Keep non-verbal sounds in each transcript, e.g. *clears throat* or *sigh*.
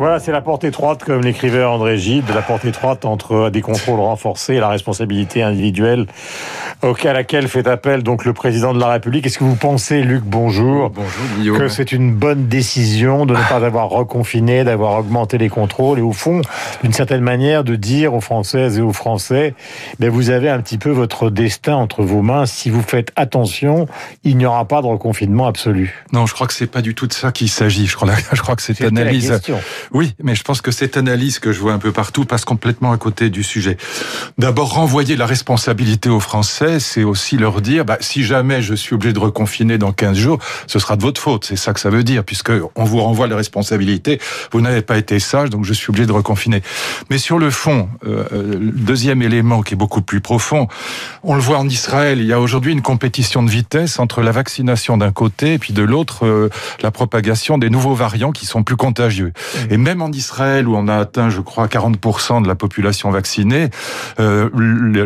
Voilà, c'est la porte étroite, comme l'écrivait André Gide, la porte étroite entre des contrôles renforcés et la responsabilité individuelle à laquelle fait appel donc le président de la République. Est-ce que vous pensez, Luc, bonjour, bonjour Guillaume. que c'est une bonne décision de ne pas avoir reconfiné, d'avoir augmenté les contrôles et au fond, d'une certaine manière, de dire aux Françaises et aux Français, ben vous avez un petit peu votre destin entre vos mains. Si vous faites attention, il n'y aura pas de reconfinement absolu. Non, je crois que c'est pas du tout de ça qu'il s'agit. Je crois, *laughs* je crois que cette analyse. Oui, mais je pense que cette analyse que je vois un peu partout passe complètement à côté du sujet. D'abord, renvoyer la responsabilité aux Français, c'est aussi leur dire, bah, si jamais je suis obligé de reconfiner dans 15 jours, ce sera de votre faute. C'est ça que ça veut dire, puisque on vous renvoie la responsabilité. Vous n'avez pas été sage, donc je suis obligé de reconfiner. Mais sur le fond, euh, euh, le deuxième élément qui est beaucoup plus profond, on le voit en Israël, il y a aujourd'hui une compétition de vitesse entre la vaccination d'un côté et puis de l'autre euh, la propagation des nouveaux variants qui sont plus contagieux. Mmh. Et même en Israël, où on a atteint, je crois, 40% de la population vaccinée, euh,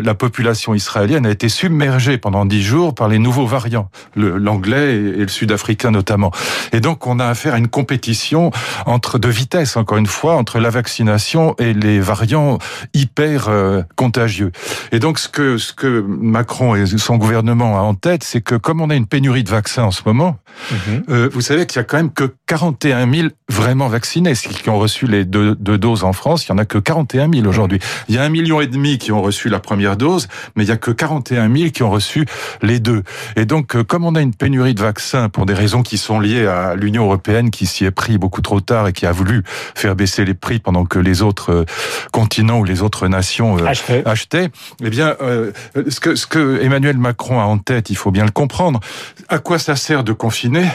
la population israélienne a été submergée pendant 10 jours par les nouveaux variants, l'anglais et le sud-africain notamment. Et donc, on a affaire à une compétition entre de vitesse, encore une fois, entre la vaccination et les variants hyper euh, contagieux. Et donc, ce que, ce que Macron et son gouvernement a en tête, c'est que comme on a une pénurie de vaccins en ce moment, mhm. euh, vous savez qu'il y a quand même que 41 000 vraiment vaccinés, qui ont reçu les deux, doses en France, il y en a que 41 000 aujourd'hui. Il y a un million et demi qui ont reçu la première dose, mais il y a que 41 000 qui ont reçu les deux. Et donc, euh, comme on a une pénurie de vaccins pour des raisons qui sont liées à l'Union européenne qui s'y est pris beaucoup trop tard et qui a voulu faire baisser les prix pendant que les autres euh, continents ou les autres nations euh, achetaient, eh bien, ce que ce que Emmanuel Macron a en tête, il faut bien le comprendre. À quoi ça sert de confiner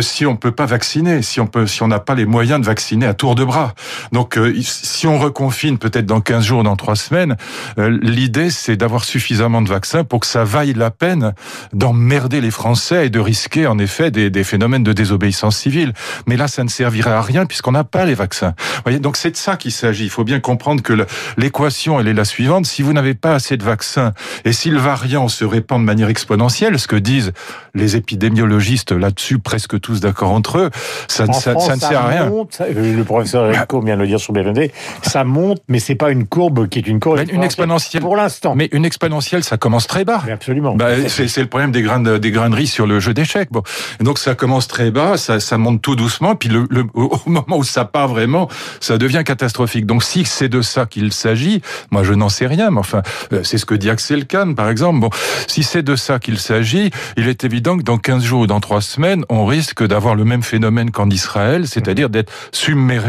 si on peut pas vacciner, si on peut, si on n'a pas les moyens de vacciner à tour de bras. Donc, euh, si on reconfine peut-être dans 15 jours, dans 3 semaines, euh, l'idée, c'est d'avoir suffisamment de vaccins pour que ça vaille la peine d'emmerder les Français et de risquer, en effet, des, des, phénomènes de désobéissance civile. Mais là, ça ne servirait à rien puisqu'on n'a pas les vaccins. Vous voyez, donc c'est de ça qu'il s'agit. Il faut bien comprendre que l'équation, elle est la suivante. Si vous n'avez pas assez de vaccins et si le variant se répand de manière exponentielle, ce que disent les épidémiologistes là-dessus, presque tous d'accord entre eux, ça, ça, ça, ne sert à rien. Monte, le professeur Rico vient de le dire sur BFD, ça monte, mais c'est pas une courbe qui est une courbe une exponentielle pour l'instant. Mais une exponentielle, ça commence très bas. absolument. Bah, c'est le problème des grains des grains de riz sur le jeu d'échecs. Bon, donc ça commence très bas, ça, ça monte tout doucement, puis le, le, au moment où ça part vraiment, ça devient catastrophique. Donc si c'est de ça qu'il s'agit, moi je n'en sais rien, mais enfin euh, c'est ce que dit Axel Kahn par exemple. Bon, si c'est de ça qu'il s'agit, il est évident que dans 15 jours ou dans 3 semaines, on risque d'avoir le même phénomène qu'en Israël, c'est-à-dire d'être submergé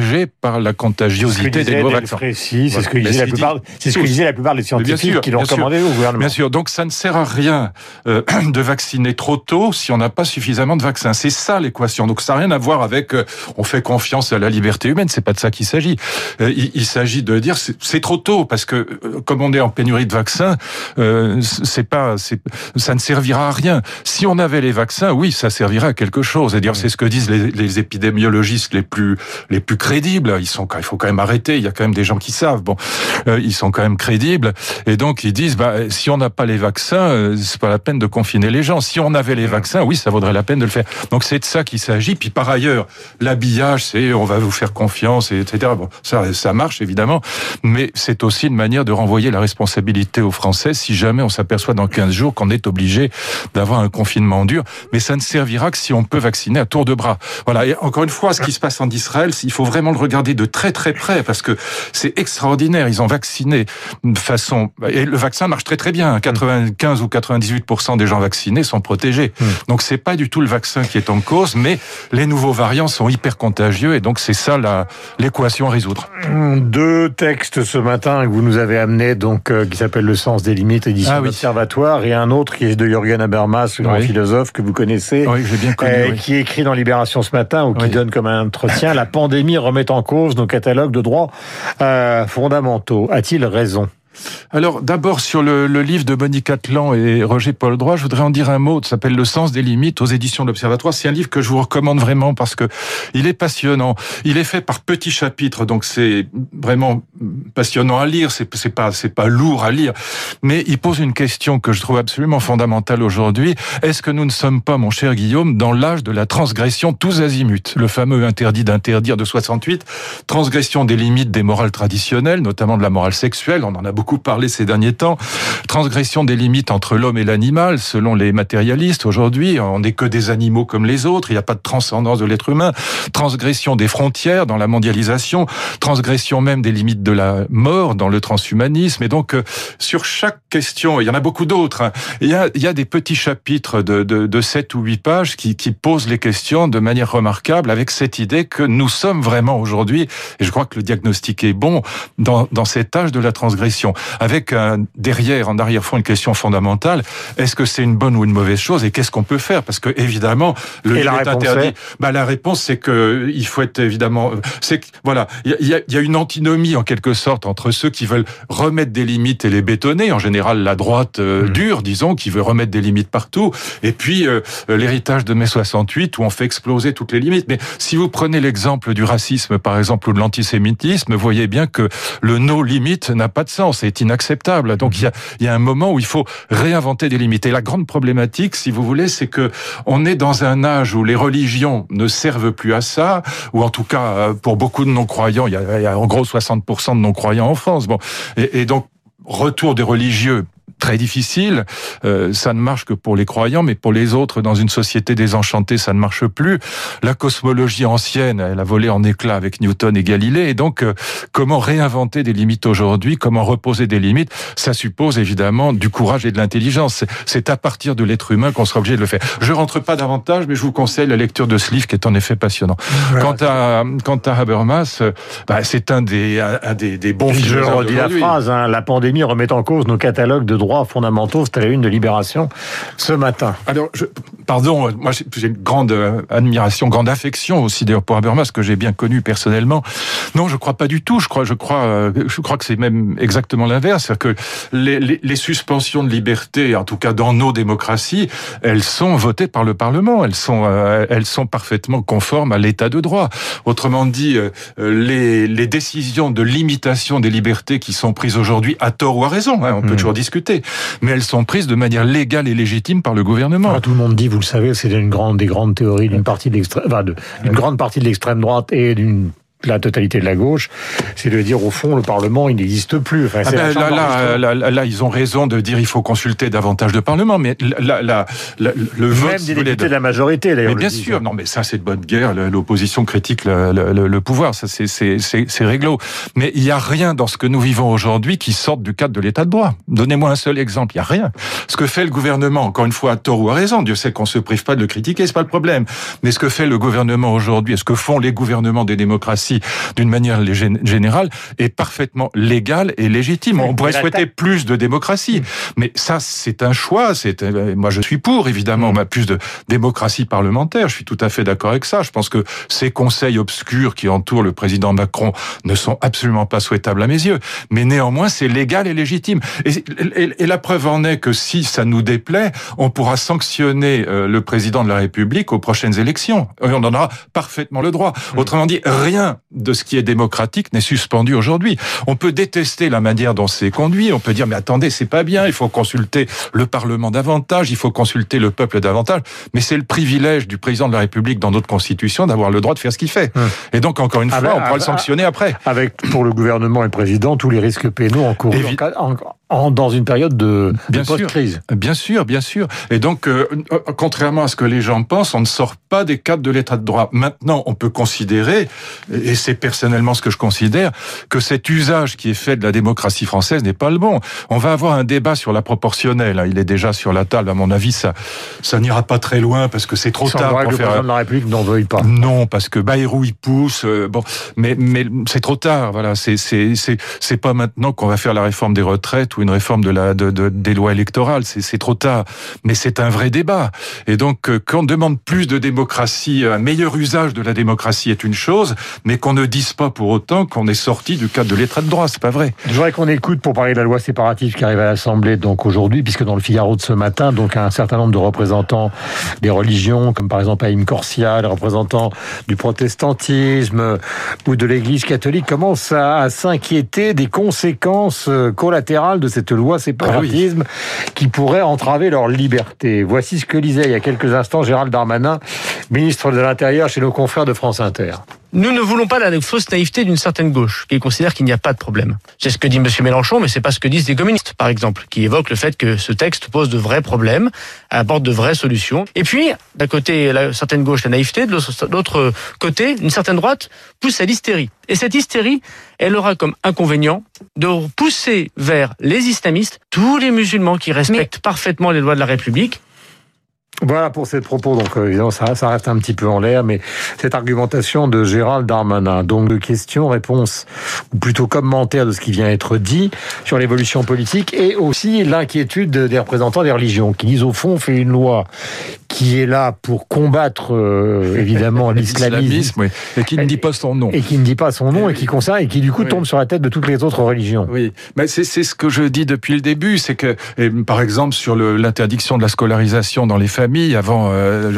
par la contagiosité des nouveaux vaccins. C'est ce que disaient la plupart, c'est ce que la plupart des scientifiques qui l'ont recommandé au gouvernement. Bien sûr. Donc ça ne sert à rien euh, *clears throat* de vacciner trop tôt si on n'a pas suffisamment de vaccins. C'est ça l'équation. Donc ça n'a rien à voir avec euh, on fait confiance à la liberté humaine. C'est pas de ça qu'il s'agit. Euh, il, il s'agit de dire c'est trop tôt parce que comme on est en pénurie de vaccins, c'est pas, ça ne servira à rien. Si on avait les vaccins, oui, ça servirait à quelque chose. C'est-à-dire c'est ce que disent les, les épidémiologistes les plus les plus crédibles. Ils sont, il faut quand même arrêter. Il y a quand même des gens qui savent. Bon, euh, ils sont quand même crédibles. Et donc ils disent, bah, si on n'a pas les vaccins, euh, c'est pas la peine de confiner les gens. Si on avait les vaccins, oui, ça vaudrait la peine de le faire. Donc c'est de ça qu'il s'agit. Puis par ailleurs, l'habillage, c'est on va vous faire confiance, etc. Bon, ça, ça marche évidemment, mais c'est aussi une manière de renvoyer la responsabilité aux Français si jamais on s'aperçoit dans 15 jours qu'on est obligé d'avoir un confinement dur. Mais ça ne servira que si on peut vacciner à tour de bras. Voilà. Et encore une fois, ce qui se passe en Israël, il faut vraiment le regarder de très très près parce que c'est extraordinaire. Ils ont vacciné de façon et le vaccin marche très très bien. 95 ou 98 des gens vaccinés sont protégés. Hmm. Donc c'est pas du tout le vaccin qui est en cause, mais les nouveaux variants sont hyper contagieux et donc c'est ça l'équation à résoudre. Deux textes ce matin que vous nous avez amenés, donc euh, qui s'appelle Le sens des limites, édition ah, Observatoire, et un autre qui est de Jürgen Habermas, le grand philosophe que vous connaissez, oui, bien connu, euh, qui écrit dans Libération ce matin ou qui donne comme un entretien la pandémie remet en cause nos catalogues de droits euh, fondamentaux. A-t-il raison? Alors d'abord sur le, livre de Monique Atlan et Roger Paul Droit, je voudrais en dire un mot. Ça s'appelle Le sens des limites aux éditions de l'Observatoire. C'est un livre que je vous recommande vraiment parce que il est passionnant. Il est fait par petits chapitres, donc c'est vraiment passionnant à lire. C'est pas c'est pas lourd à lire, mais il pose une question que je trouve absolument fondamentale aujourd'hui. Est-ce que nous ne sommes pas, mon cher Guillaume, dans l'âge de la transgression tous azimuts, le fameux interdit d'interdire de 68, transgression des limites des morales traditionnelles, notamment de la morale sexuelle. On en a beaucoup parlé ces derniers temps. Transgression des limites entre l'homme et l'animal, selon les matérialistes. Aujourd'hui, on n'est que des animaux comme les autres. Il n'y a pas de transcendance de l'être humain. Transgression des frontières dans la mondialisation. Transgression même des limites de la mort dans le transhumanisme. Et donc, euh, sur chaque question, il y en a beaucoup d'autres. Hein. Il, y a, des petits chapitres de, de, de 7 ou 8 pages qui, posent les questions de manière remarquable avec cette idée que nous sommes vraiment aujourd'hui, et je crois que le diagnostic est bon, dans, dans cet âge de la transgression avec un, derrière, en arrière-fond, une question fondamentale. Est-ce que c'est une bonne ou une mauvaise chose et qu'est-ce qu'on peut faire? Parce que évidemment, le et est interdit. Bah, la réponse, c'est que il faut être évidemment, c'est voilà, il y a, y a, une antinomie en quelque sorte entre ceux qui veulent remettre des limites et les bétonner, en général la droite euh, mmh. dure, disons, qui veut remettre des limites partout, et puis euh, l'héritage de mai 68 où on fait exploser toutes les limites. Mais si vous prenez l'exemple du racisme, par exemple, ou de l'antisémitisme, vous voyez bien que le no limite n'a pas de sens, c'est inacceptable. Donc il y a, un moment où il faut réinventer des limites. Et la grande problématique, si vous voulez, c'est que on est dans un âge où les religions ne servent plus à ça, ou en tout cas euh, pour beaucoup de non-croyants, il, y a, en gros 60% de non-croyants en France. Bon, et donc retour des religieux très difficile. Euh, ça ne marche que pour les croyants, mais pour les autres, dans une société désenchantée, ça ne marche plus. La cosmologie ancienne, elle a volé en éclats avec Newton et Galilée. Et donc, euh, comment réinventer des limites aujourd'hui? Comment reposer des limites? Ça suppose évidemment du courage et de l'intelligence. C'est à partir de l'être humain qu'on sera obligé de le faire. Je rentre pas davantage, mais je vous conseille la lecture de ce livre qui est en effet passionnant. quant à quant à Habermas, euh, bah, c'est un des un des, des bons. Je redis la phrase hein, la pandémie remet en cause nos catalogues de droits fondamentaux. C'était la une de Libération ce matin. Alors, je, pardon, moi j'ai une grande euh, admiration, grande affection aussi d'ailleurs pour Habermas que j'ai bien connu personnellement. Non, je crois pas du tout. Je crois, je crois, euh, je crois que c'est même exactement l'inverse, c'est-à-dire que les, les, les, suspensions de liberté, en tout cas dans nos démocraties, elles sont votées par le Parlement. Elles sont, euh, elles sont parfaitement conformes à l'État de droit. Autrement dit, les, les décisions de limitation des libertés qui sont prises aujourd'hui à tort ou à raison, hein, on peut mmh. toujours discuter mais elles sont prises de manière légale et légitime par le gouvernement. tout le monde dit, vous le savez, c'est une grande, des grandes théories d'une partie de l'extrême, enfin, d'une grande partie de l'extrême droite et d'une la totalité de la gauche, c'est de dire au fond le Parlement il n'existe plus. Enfin, ah ben, là, là, là, là, ils ont raison de dire il faut consulter davantage de Parlement, mais là, là, le vote même des députés de la majorité d'ailleurs. Mais bien sûr, non mais ça c'est de bonne guerre. L'opposition critique le, le, le, pouvoir, ça c'est c'est réglo. Mais il y a rien dans ce que nous vivons aujourd'hui qui sorte du cadre de l'État de droit. Donnez-moi un seul exemple. Il y a rien. Ce que fait le gouvernement, encore une fois à tort ou à raison, Dieu sait qu'on se prive pas de le critiquer, c'est pas le problème. Mais ce que fait le gouvernement aujourd'hui, ce que font les gouvernements des démocraties d'une manière générale, est parfaitement légal et légitime. On pourrait souhaiter plus de démocratie, mais ça, c'est un choix. C'est euh, moi, je suis pour évidemment, mm. a plus de démocratie parlementaire. Je suis tout à fait d'accord avec ça. Je pense que ces conseils obscurs qui entourent le président Macron ne sont absolument pas souhaitables à mes yeux. Mais néanmoins, c'est légal et légitime. Et, et, la preuve en est que si ça nous déplaît, on pourra sanctionner euh, le président de la République aux prochaines élections. on en aura parfaitement le droit. Mm. Autrement dit, rien de ce qui est démocratique n'est suspendu aujourd'hui. On peut détester la manière dont c'est conduit, on peut dire mais attendez, c'est pas bien, il faut consulter le Parlement davantage, il faut consulter le peuple davantage, mais c'est le privilège du président de la République dans notre constitution d'avoir le droit de faire ce qu'il fait. Hum. Et donc encore une ah fois, ben, on pourra le ah, sanctionner après. Avec pour le gouvernement et le président tous les risques pénaux encourus en, dans une période de, post-crise. Bien sûr, bien sûr. Et donc, euh, euh, contrairement à ce que les gens pensent, on ne sort pas des cadres de l'état de droit. Maintenant, on peut considérer, et c'est personnellement ce que je considère, que cet usage qui est fait de la démocratie française n'est pas le bon. On va avoir un débat sur la proportionnelle. Hein. Il est déjà sur la table. À mon avis, ça, ça n'ira pas très loin parce que c'est trop tard pour le faire. président de la République n'en veuille pas. Non, parce que Bayrou il pousse. Euh, bon, mais mais c'est trop tard. Voilà, c'est c'est c'est c'est pas maintenant qu'on va faire la réforme des retraites ou une réforme de la de, des lois électorales. C'est trop tard, mais c'est un vrai débat. Et donc, euh, qu'on demande plus de démocratie, un meilleur usage de la démocratie est une chose, mais qu'on ne dise pas pour autant qu'on est sorti du cadre de l'état de droit. C'est pas vrai. Je voudrais qu'on écoute pour parler de la loi séparative qui arrive à l'Assemblée donc aujourd'hui, puisque dans le Figaro de ce matin, donc un certain nombre de représentants des religions, comme par exemple Haïm Corsia, les représentants du protestantisme ou de l'Église catholique, commencent à, s'inquiéter des conséquences euh, collatérales de cette loi séparatisme ah qui pourrait entraver leur liberté. Voici ce que lisait il y a quelques instants Gérald Darmanin, ministre de l'Intérieur chez nos confrères de France Inter. Nous ne voulons pas la fausse naïveté d'une certaine gauche, qui considère qu'il n'y a pas de problème. C'est ce que dit M. Mélenchon, mais c'est pas ce que disent les communistes, par exemple, qui évoquent le fait que ce texte pose de vrais problèmes, apporte de vraies solutions. Et puis, d'un côté, la certaine gauche, la naïveté, de l'autre côté, une certaine droite pousse à l'hystérie. Et cette hystérie, elle aura comme inconvénient de pousser vers les islamistes tous les musulmans qui respectent parfaitement les lois de la République voilà pour ces propos. Donc euh, évidemment, ça, ça, reste un petit peu en l'air, mais cette argumentation de Gérald Darmanin, donc de questions, réponses, ou plutôt commentaires de ce qui vient être dit sur l'évolution politique, et aussi l'inquiétude des représentants des religions, qui disent au fond, on fait une loi qui est là pour combattre euh, évidemment *laughs* l'islamisme, et qui ne dit pas son nom, et qui ne dit pas son nom, et qui concerne, et qui du coup tombe sur la tête de toutes les autres religions. Oui, mais c'est ce que je dis depuis le début, c'est que, par exemple, sur l'interdiction de la scolarisation dans les familles avant euh,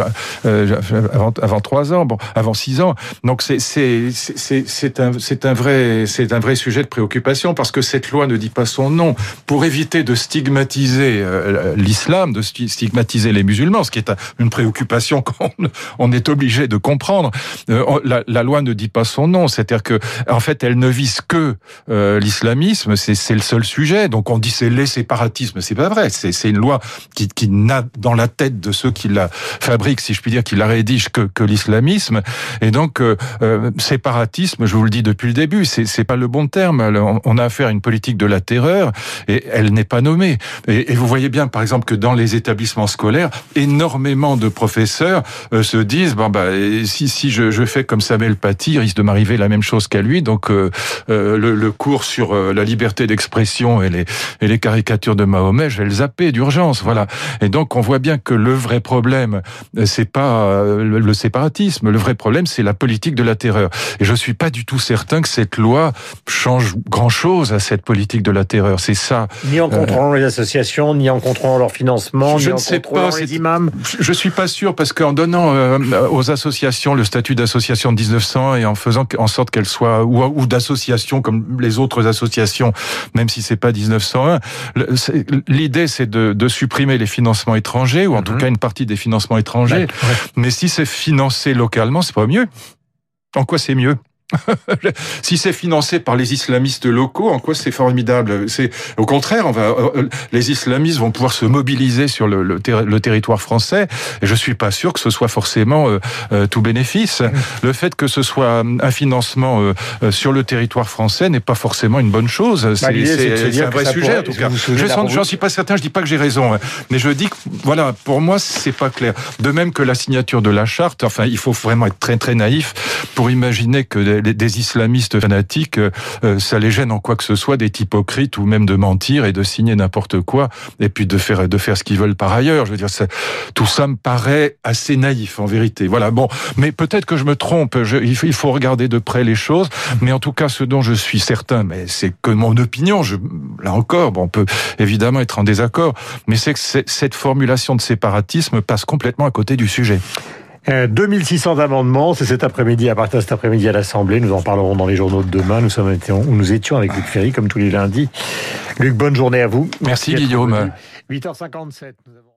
euh, trois ans, bon, avant six ans. Donc c'est un un vrai un vrai sujet de préoccupation parce que cette loi ne dit pas son nom pour éviter de stigmatiser euh, l'islam, de stigmatiser les musulmans, ce qui est une préoccupation *laughs* qu'on on est obligé de comprendre. La, loi ne dit pas son nom, c'est-à-dire que en fait elle ne vise que l'islamisme, c'est le seul sujet. Donc on dit c'est les séparatismes, c'est pas vrai. C'est une loi qui qui n'a dans la tête de ceux qui la fabriquent, si je puis dire, qui la rédigent que, l'islamisme. Et donc, euh, euh, séparatisme, je vous le dis depuis le début, c'est, c'est pas le bon terme. On a affaire à une politique de la terreur et elle n'est pas nommée. Et, vous voyez bien, par exemple, que dans les établissements scolaires, énormément de professeurs euh, se disent bon bah si si je, je fais comme Samuel Paty, il risque de m'arriver la même chose qu'à lui. Donc le, le, cours sur la liberté d'expression et les et les caricatures de Mahomet, je vais le zapper d'urgence. Voilà. Et donc on voit bien que le vrai problème, c'est pas euh, le séparatisme. Le vrai problème, c'est la politique de la terreur. Et je suis pas du tout certain que cette loi change grand chose à cette politique de la terreur. C'est ça. Ni en contrôlant les associations, ni en contrôlant leur financement, je ni en ne sais pas, les imams. Je suis pas sûr parce qu'en donnant euh, aux associations le statut d'association de 1900 et en faisant en sorte qu'elles soient ou, ou d'association comme les autres associations, même si c'est pas 1901, l'idée c'est de, de, supprimer les financements étrangers ou en tout mhm. cas une partie des financements étrangers. Mais si c'est financé localement, c'est pas mieux. En quoi c'est mieux? Si c'est financé par les islamistes locaux, en quoi c'est formidable? C'est au contraire, on va, euh, les islamistes vont pouvoir se mobiliser sur le, le, le, territoire français. Et je suis pas sûr que ce soit forcément euh, euh, tout bénéfice. Le fait que ce soit un financement sur le territoire français n'est pas forcément une bonne chose. Bah, c'est un vrai sujet en tout cas. Je n'en suis pas certain. Je dis pas que j'ai raison, hein. mais je dis que voilà, pour moi c'est pas clair. De même que la signature de la charte. Enfin, il faut vraiment être très très naïf pour imaginer que des, islamistes fanatiques, euh, euh, ça les gêne en quoi que ce soit d'être hypocrites ou même de mentir et de signer n'importe quoi et puis de faire de faire ce qu'ils veulent par ailleurs. Je veux dire, tout ça me paraît assez naïf en vérité. Voilà. Bon, mais peut-être que je me trompe. il faut regarder de près les choses. Mais en tout cas, ce dont je suis certain, mais c'est que mon opinion. Je, là encore, bon, on peut évidemment être en désaccord, mais c'est que cette formulation de séparatisme passe complètement à côté du sujet. 2600 euh, amendements, c'est cet après-midi, à partir de cet après-midi à l'Assemblée. Nous en parlerons dans les journaux de demain. Nous, sommes, nous étions avec Luc Ferry, comme tous les lundis. Luc, bonne journée à vous. Merci, Guillaume. 8h57. Nous avons...